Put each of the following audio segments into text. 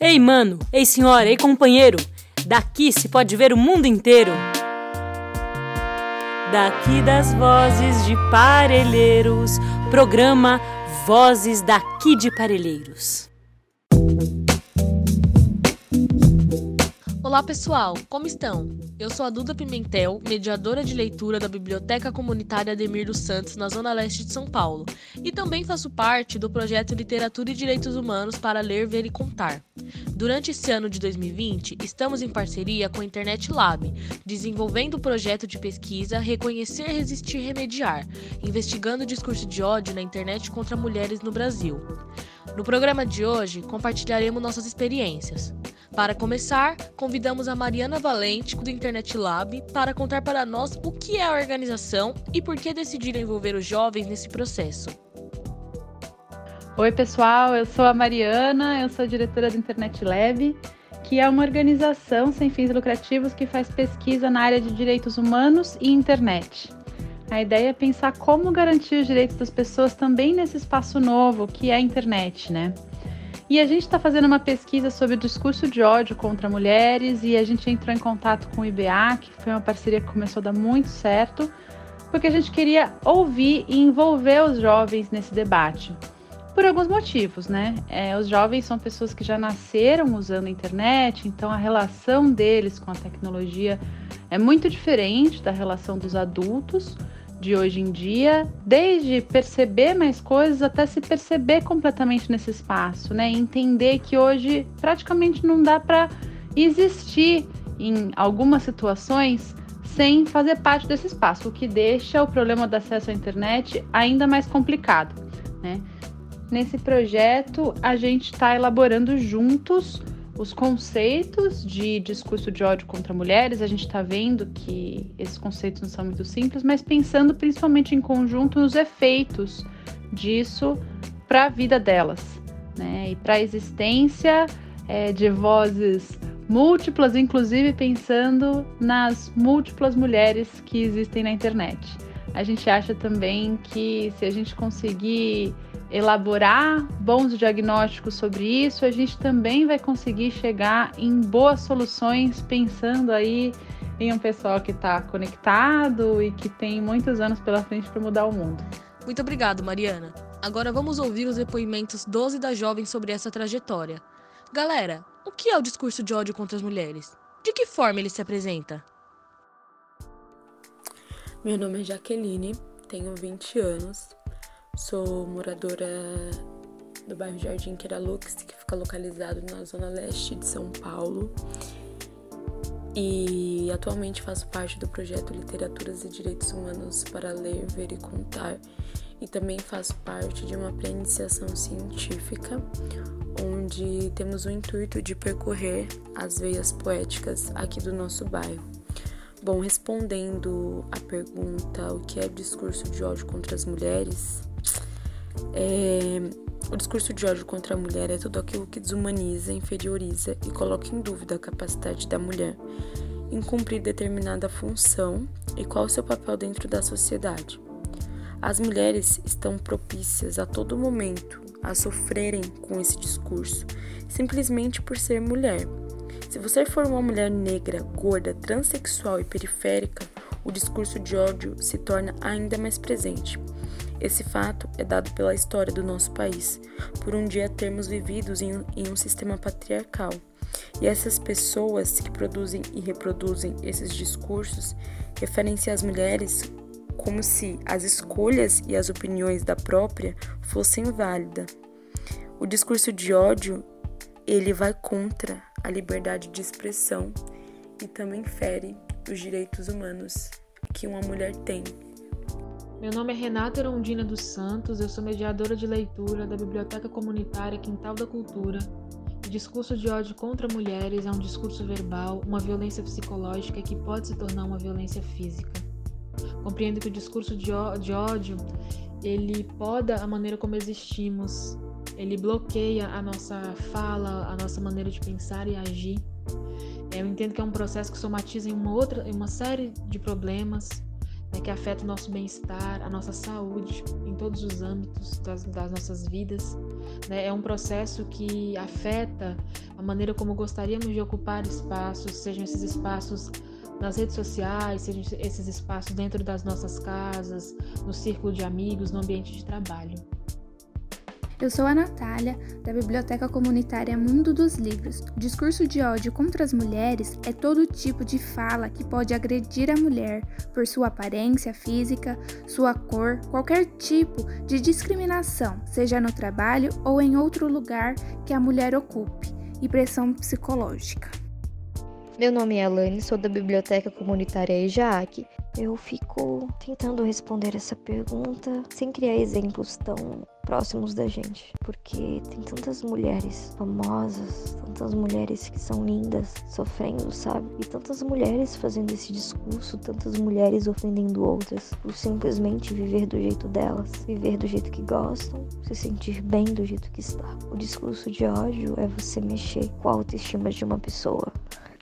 Ei, mano, ei, senhora, ei, companheiro, daqui se pode ver o mundo inteiro. Daqui das vozes de Parelheiros, programa Vozes daqui de Parelheiros. Olá pessoal, como estão? Eu sou a Duda Pimentel, mediadora de leitura da Biblioteca Comunitária Ademir dos Santos, na Zona Leste de São Paulo, e também faço parte do projeto Literatura e Direitos Humanos para Ler, Ver e Contar. Durante esse ano de 2020, estamos em parceria com a Internet Lab, desenvolvendo o projeto de pesquisa Reconhecer, Resistir, Remediar, investigando o discurso de ódio na internet contra mulheres no Brasil. No programa de hoje, compartilharemos nossas experiências. Para começar, convidamos a Mariana Valente, do Internet Lab, para contar para nós o que é a organização e por que decidiram envolver os jovens nesse processo. Oi, pessoal, eu sou a Mariana, eu sou diretora do Internet Lab, que é uma organização sem fins lucrativos que faz pesquisa na área de direitos humanos e internet. A ideia é pensar como garantir os direitos das pessoas também nesse espaço novo que é a internet, né? E a gente está fazendo uma pesquisa sobre o discurso de ódio contra mulheres e a gente entrou em contato com o IBA, que foi uma parceria que começou a dar muito certo, porque a gente queria ouvir e envolver os jovens nesse debate. Por alguns motivos, né? É, os jovens são pessoas que já nasceram usando a internet, então a relação deles com a tecnologia é muito diferente da relação dos adultos de hoje em dia, desde perceber mais coisas até se perceber completamente nesse espaço, né? Entender que hoje praticamente não dá para existir em algumas situações sem fazer parte desse espaço, o que deixa o problema do acesso à internet ainda mais complicado, né? Nesse projeto, a gente está elaborando juntos os conceitos de discurso de ódio contra mulheres, a gente está vendo que esses conceitos não são muito simples, mas pensando principalmente em conjunto nos efeitos disso para a vida delas, né? E para a existência é, de vozes múltiplas, inclusive pensando nas múltiplas mulheres que existem na internet. A gente acha também que se a gente conseguir elaborar bons diagnósticos sobre isso, a gente também vai conseguir chegar em boas soluções, pensando aí em um pessoal que está conectado e que tem muitos anos pela frente para mudar o mundo. Muito obrigado, Mariana. Agora vamos ouvir os depoimentos 12 da jovem sobre essa trajetória. Galera, o que é o discurso de ódio contra as mulheres? De que forma ele se apresenta? Meu nome é Jaqueline, tenho 20 anos, Sou moradora do bairro Jardim Queralux, que fica localizado na zona leste de São Paulo. E atualmente faço parte do projeto Literaturas e Direitos Humanos para Ler, Ver e Contar. E também faço parte de uma pré-iniciação científica, onde temos o intuito de percorrer as veias poéticas aqui do nosso bairro. Bom, respondendo à pergunta o que é discurso de ódio contra as mulheres, é, o discurso de ódio contra a mulher é tudo aquilo que desumaniza, inferioriza e coloca em dúvida a capacidade da mulher em cumprir determinada função e qual o seu papel dentro da sociedade. As mulheres estão propícias a todo momento a sofrerem com esse discurso, simplesmente por ser mulher. Se você for uma mulher negra, gorda, transexual e periférica, o discurso de ódio se torna ainda mais presente. Esse fato é dado pela história do nosso país, por um dia termos vivido em, em um sistema patriarcal. E essas pessoas que produzem e reproduzem esses discursos referem-se às mulheres como se as escolhas e as opiniões da própria fossem válidas. O discurso de ódio, ele vai contra a liberdade de expressão e também fere os direitos humanos que uma mulher tem. Meu nome é Renata Erondina dos Santos, eu sou mediadora de leitura da Biblioteca Comunitária Quintal da Cultura. O discurso de ódio contra mulheres é um discurso verbal, uma violência psicológica que pode se tornar uma violência física. Compreendo que o discurso de ódio ele poda a maneira como existimos, ele bloqueia a nossa fala, a nossa maneira de pensar e agir. Eu entendo que é um processo que somatiza em uma outra, em uma série de problemas, né, que afeta o nosso bem-estar, a nossa saúde em todos os âmbitos das, das nossas vidas. né, é um processo que afeta a maneira como gostaríamos de ocupar espaços, sejam esses espaços nas redes sociais, sejam esses espaços dentro das nossas casas, no círculo de amigos, no ambiente de trabalho. Eu sou a Natália, da Biblioteca Comunitária Mundo dos Livros. O discurso de ódio contra as mulheres é todo tipo de fala que pode agredir a mulher por sua aparência física, sua cor, qualquer tipo de discriminação, seja no trabalho ou em outro lugar que a mulher ocupe, e pressão psicológica. Meu nome é Alane, sou da Biblioteca Comunitária Ejaak. Eu fico tentando responder essa pergunta sem criar exemplos tão próximos da gente, porque tem tantas mulheres famosas, tantas mulheres que são lindas sofrendo, sabe? E tantas mulheres fazendo esse discurso, tantas mulheres ofendendo outras por simplesmente viver do jeito delas, viver do jeito que gostam, se sentir bem do jeito que está. O discurso de ódio é você mexer com a autoestima de uma pessoa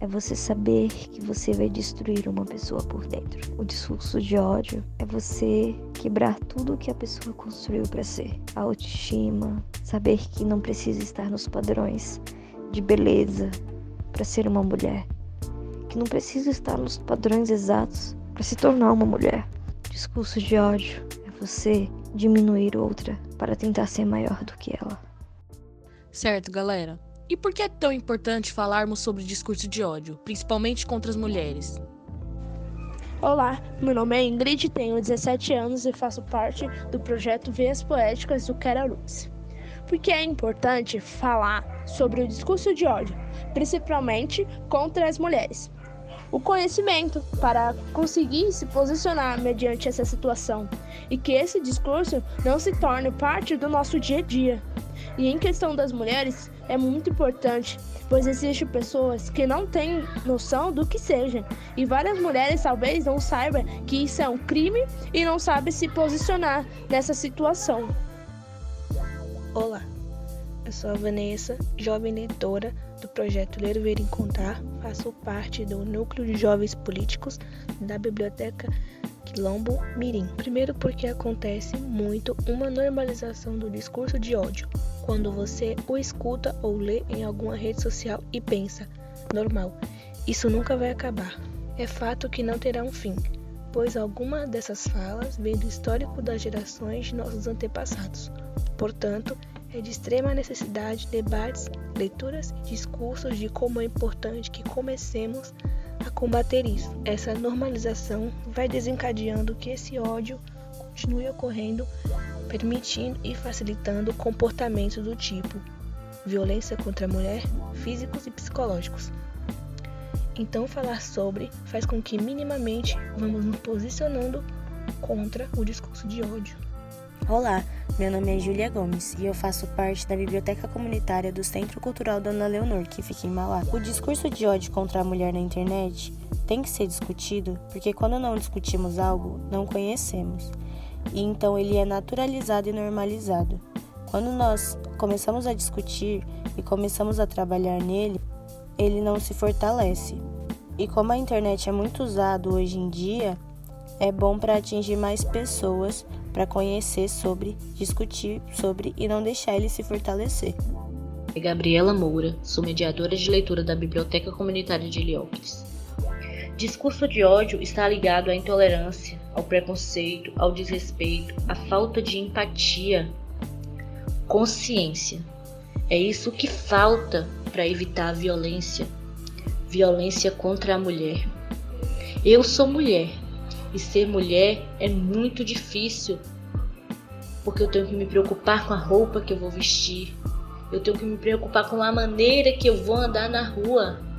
é você saber que você vai destruir uma pessoa por dentro. O discurso de ódio é você quebrar tudo que a pessoa construiu para ser. A autoestima, saber que não precisa estar nos padrões de beleza para ser uma mulher, que não precisa estar nos padrões exatos para se tornar uma mulher. Discurso de ódio é você diminuir outra para tentar ser maior do que ela. Certo, galera. E por que é tão importante falarmos sobre discurso de ódio, principalmente contra as mulheres? Olá, meu nome é Ingrid, tenho 17 anos e faço parte do projeto Veias Poéticas do Keralux. Por que é importante falar sobre o discurso de ódio, principalmente contra as mulheres? O conhecimento para conseguir se posicionar mediante essa situação e que esse discurso não se torne parte do nosso dia a dia. E em questão das mulheres, é muito importante, pois existem pessoas que não têm noção do que seja, e várias mulheres talvez não saibam que isso é um crime e não sabem se posicionar nessa situação. Olá, eu sou a Vanessa, jovem leitora do projeto Ler, Ver e Contar, faço parte do Núcleo de Jovens Políticos da Biblioteca Quilombo Mirim. Primeiro porque acontece muito uma normalização do discurso de ódio, quando você o escuta ou lê em alguma rede social e pensa, normal, isso nunca vai acabar. É fato que não terá um fim, pois alguma dessas falas vem do histórico das gerações de nossos antepassados. Portanto, é de extrema necessidade debates, leituras e discursos de como é importante que comecemos a combater isso. Essa normalização vai desencadeando que esse ódio continue ocorrendo, permitindo e facilitando comportamentos do tipo violência contra a mulher, físicos e psicológicos. Então, falar sobre faz com que minimamente vamos nos posicionando contra o discurso de ódio. Olá, meu nome é Julia Gomes e eu faço parte da Biblioteca Comunitária do Centro Cultural Dona Leonor, que fica em Mauá. O discurso de ódio contra a mulher na internet tem que ser discutido porque quando não discutimos algo, não conhecemos. E então ele é naturalizado e normalizado. Quando nós começamos a discutir e começamos a trabalhar nele, ele não se fortalece. E como a internet é muito usado hoje em dia, é bom para atingir mais pessoas para conhecer sobre, discutir sobre e não deixar ele se fortalecer. É Gabriela Moura, sou mediadora de leitura da Biblioteca Comunitária de Heliópolis. Discurso de ódio está ligado à intolerância, ao preconceito, ao desrespeito, à falta de empatia, consciência. É isso que falta para evitar a violência, violência contra a mulher. Eu sou mulher e ser mulher é muito difícil, porque eu tenho que me preocupar com a roupa que eu vou vestir, eu tenho que me preocupar com a maneira que eu vou andar na rua.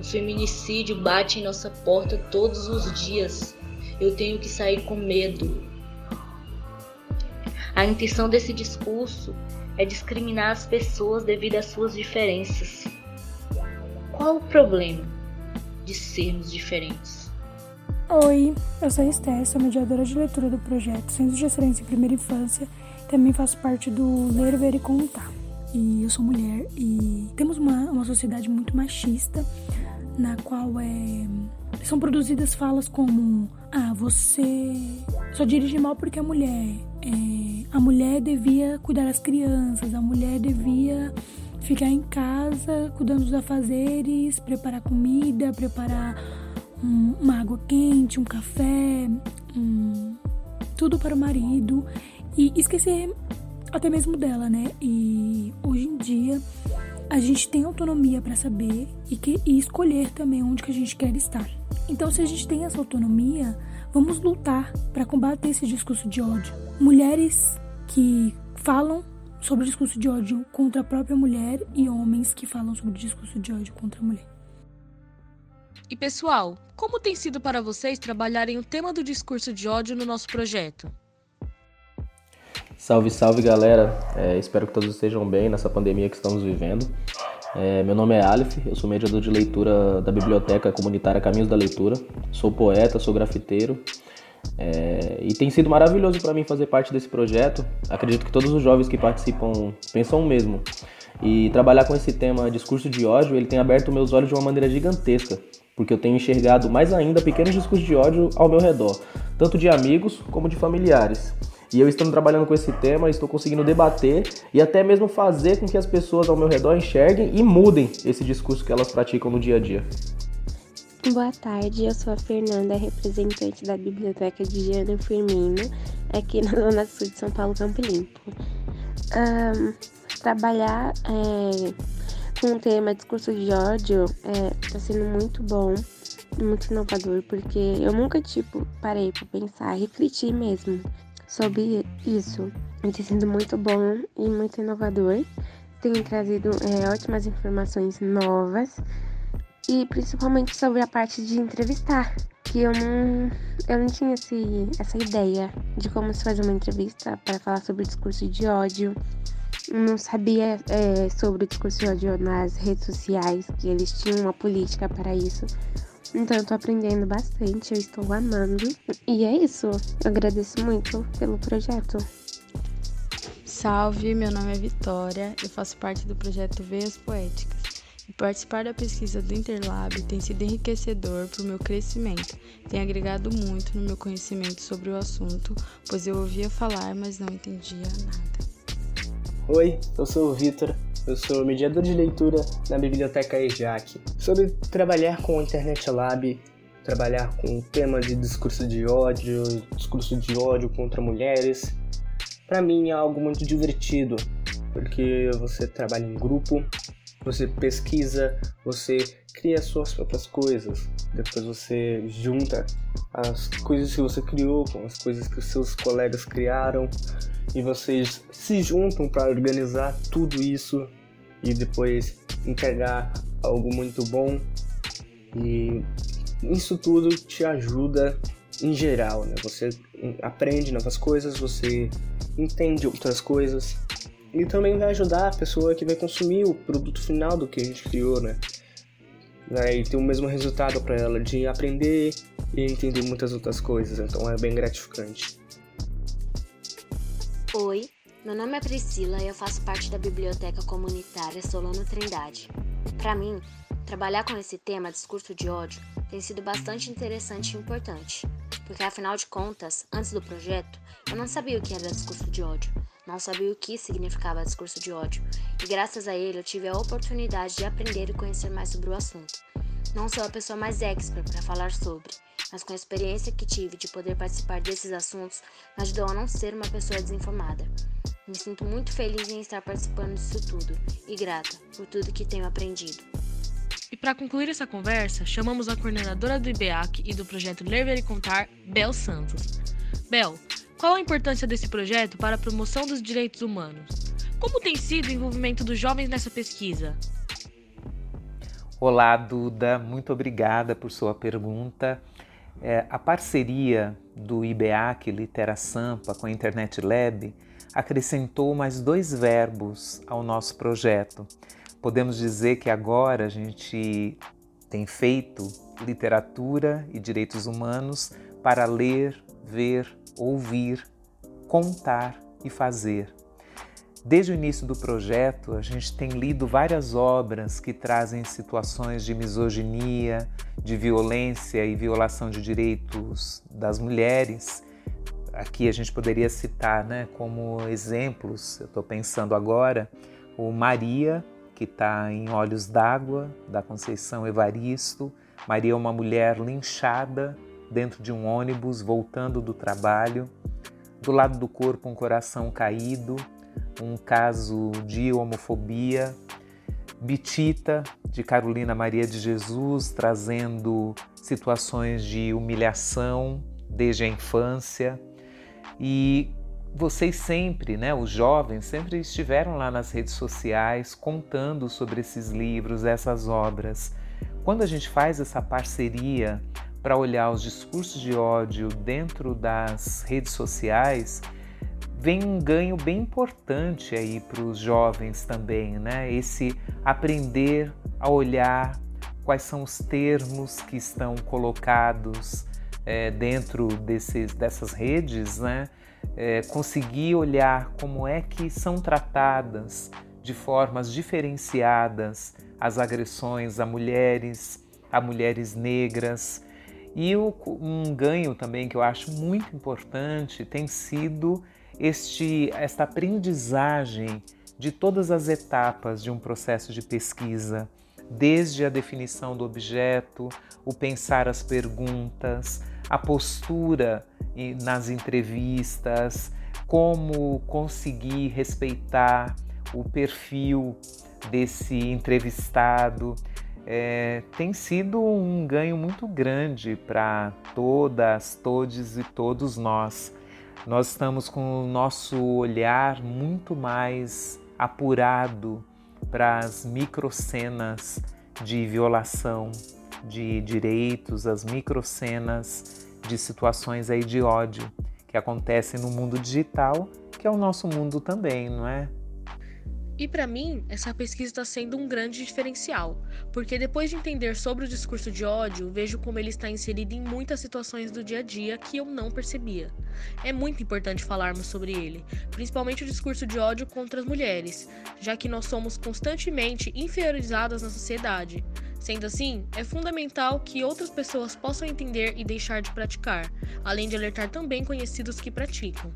O feminicídio bate em nossa porta todos os dias. Eu tenho que sair com medo. A intenção desse discurso é discriminar as pessoas devido às suas diferenças. Qual o problema de sermos diferentes? Oi, eu sou a Esté, sou mediadora de leitura do projeto Centro de Excelência em Primeira Infância. Também faço parte do Ler, Ver e Contar. E eu sou mulher e temos uma, uma sociedade muito machista, na qual é, são produzidas falas como: Ah, você só dirige mal porque a mulher. É, a mulher devia cuidar das crianças, a mulher devia ficar em casa cuidando dos afazeres, preparar comida, preparar um, uma água quente, um café, um, tudo para o marido e esquecer até mesmo dela, né? E hoje em dia a gente tem autonomia para saber e, que, e escolher também onde que a gente quer estar. Então, se a gente tem essa autonomia, vamos lutar para combater esse discurso de ódio. Mulheres que falam sobre o discurso de ódio contra a própria mulher e homens que falam sobre o discurso de ódio contra a mulher. E pessoal, como tem sido para vocês trabalharem o tema do discurso de ódio no nosso projeto? Salve, salve galera! É, espero que todos estejam bem nessa pandemia que estamos vivendo. É, meu nome é Aleph, eu sou mediador de leitura da Biblioteca Comunitária Caminhos da Leitura. Sou poeta, sou grafiteiro é, e tem sido maravilhoso para mim fazer parte desse projeto. Acredito que todos os jovens que participam pensam o mesmo. E trabalhar com esse tema discurso de ódio, ele tem aberto meus olhos de uma maneira gigantesca, porque eu tenho enxergado mais ainda pequenos discursos de ódio ao meu redor, tanto de amigos como de familiares. E eu estando trabalhando com esse tema, estou conseguindo debater e até mesmo fazer com que as pessoas ao meu redor enxerguem e mudem esse discurso que elas praticam no dia a dia. Boa tarde, eu sou a Fernanda, representante da Biblioteca de Diana Firmino, aqui na Zona Sul de São Paulo, Campo Limpo. Um, trabalhar é, com o tema discurso de ódio está é, sendo muito bom, muito inovador, porque eu nunca, tipo, parei para pensar, refletir mesmo sobre isso. Tem sido muito bom e muito inovador. Tem trazido é, ótimas informações novas e principalmente sobre a parte de entrevistar, que eu não, eu não tinha esse, essa ideia de como se fazer uma entrevista para falar sobre o discurso de ódio. Não sabia é, sobre o discurso de ódio nas redes sociais, que eles tinham uma política para isso. Então eu tô aprendendo bastante, eu estou amando. E é isso. Eu agradeço muito pelo projeto. Salve, meu nome é Vitória, eu faço parte do projeto Veias Poéticas. E participar da pesquisa do Interlab tem sido enriquecedor para o meu crescimento. Tem agregado muito no meu conhecimento sobre o assunto, pois eu ouvia falar, mas não entendia nada. Oi, eu sou o Vitor, eu sou mediador de leitura na biblioteca EJAC. Sobre trabalhar com o Internet Lab, trabalhar com o tema de discurso de ódio, discurso de ódio contra mulheres, para mim é algo muito divertido, porque você trabalha em grupo, você pesquisa, você cria suas próprias coisas, depois você junta as coisas que você criou com as coisas que os seus colegas criaram e vocês se juntam para organizar tudo isso e depois entregar algo muito bom. E isso tudo te ajuda em geral, né? Você aprende novas coisas, você entende outras coisas e também vai ajudar a pessoa que vai consumir o produto final do que a gente criou, né? Vai ter o mesmo resultado para ela de aprender e entender muitas outras coisas, então é bem gratificante. Oi, meu nome é Priscila e eu faço parte da biblioteca comunitária Solano Trindade. Para mim, trabalhar com esse tema discurso de ódio tem sido bastante interessante e importante, porque afinal de contas, antes do projeto, eu não sabia o que era discurso de ódio, não sabia o que significava discurso de ódio, e graças a ele eu tive a oportunidade de aprender e conhecer mais sobre o assunto. Não sou a pessoa mais expert para falar sobre, mas com a experiência que tive de poder participar desses assuntos, me ajudou a não ser uma pessoa desinformada. Me sinto muito feliz em estar participando disso tudo e grata por tudo que tenho aprendido. E para concluir essa conversa, chamamos a coordenadora do IBEAC e do projeto Ler, Ver e Contar, Bel Santos. Bel, qual a importância desse projeto para a promoção dos direitos humanos? Como tem sido o envolvimento dos jovens nessa pesquisa? Olá, Duda, muito obrigada por sua pergunta. É, a parceria do IBEAC Litera Sampa com a Internet Lab acrescentou mais dois verbos ao nosso projeto. Podemos dizer que agora a gente tem feito literatura e direitos humanos para ler, ver, ouvir, contar e fazer. Desde o início do projeto, a gente tem lido várias obras que trazem situações de misoginia, de violência e violação de direitos das mulheres, aqui a gente poderia citar né, como exemplos, eu estou pensando agora, o Maria, que está em Olhos d'Água, da Conceição Evaristo. Maria é uma mulher linchada dentro de um ônibus voltando do trabalho. Do lado do corpo, um coração caído, um caso de homofobia. Bitita, de Carolina Maria de Jesus, trazendo situações de humilhação desde a infância. E vocês sempre, né, os jovens, sempre estiveram lá nas redes sociais contando sobre esses livros, essas obras. Quando a gente faz essa parceria para olhar os discursos de ódio dentro das redes sociais, vem um ganho bem importante aí para os jovens também, né? Esse aprender a olhar quais são os termos que estão colocados é, dentro desses, dessas redes, né? É, conseguir olhar como é que são tratadas de formas diferenciadas as agressões a mulheres, a mulheres negras, e um ganho também que eu acho muito importante tem sido este, esta aprendizagem de todas as etapas de um processo de pesquisa, desde a definição do objeto, o pensar as perguntas, a postura nas entrevistas, como conseguir respeitar o perfil desse entrevistado é, tem sido um ganho muito grande para todas, todos e todos nós. Nós estamos com o nosso olhar muito mais apurado para as microcenas de violação de direitos, as microcenas de situações aí de ódio que acontecem no mundo digital, que é o nosso mundo também, não é? E para mim, essa pesquisa está sendo um grande diferencial, porque depois de entender sobre o discurso de ódio, vejo como ele está inserido em muitas situações do dia a dia que eu não percebia. É muito importante falarmos sobre ele, principalmente o discurso de ódio contra as mulheres, já que nós somos constantemente inferiorizadas na sociedade. Sendo assim, é fundamental que outras pessoas possam entender e deixar de praticar, além de alertar também conhecidos que praticam.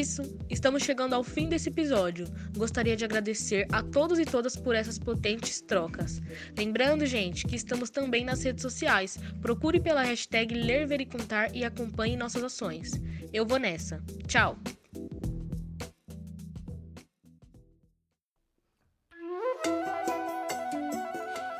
Isso, estamos chegando ao fim desse episódio. Gostaria de agradecer a todos e todas por essas potentes trocas. Lembrando, gente, que estamos também nas redes sociais. Procure pela hashtag Ler, Ver e Contar e acompanhe nossas ações. Eu vou nessa. Tchau!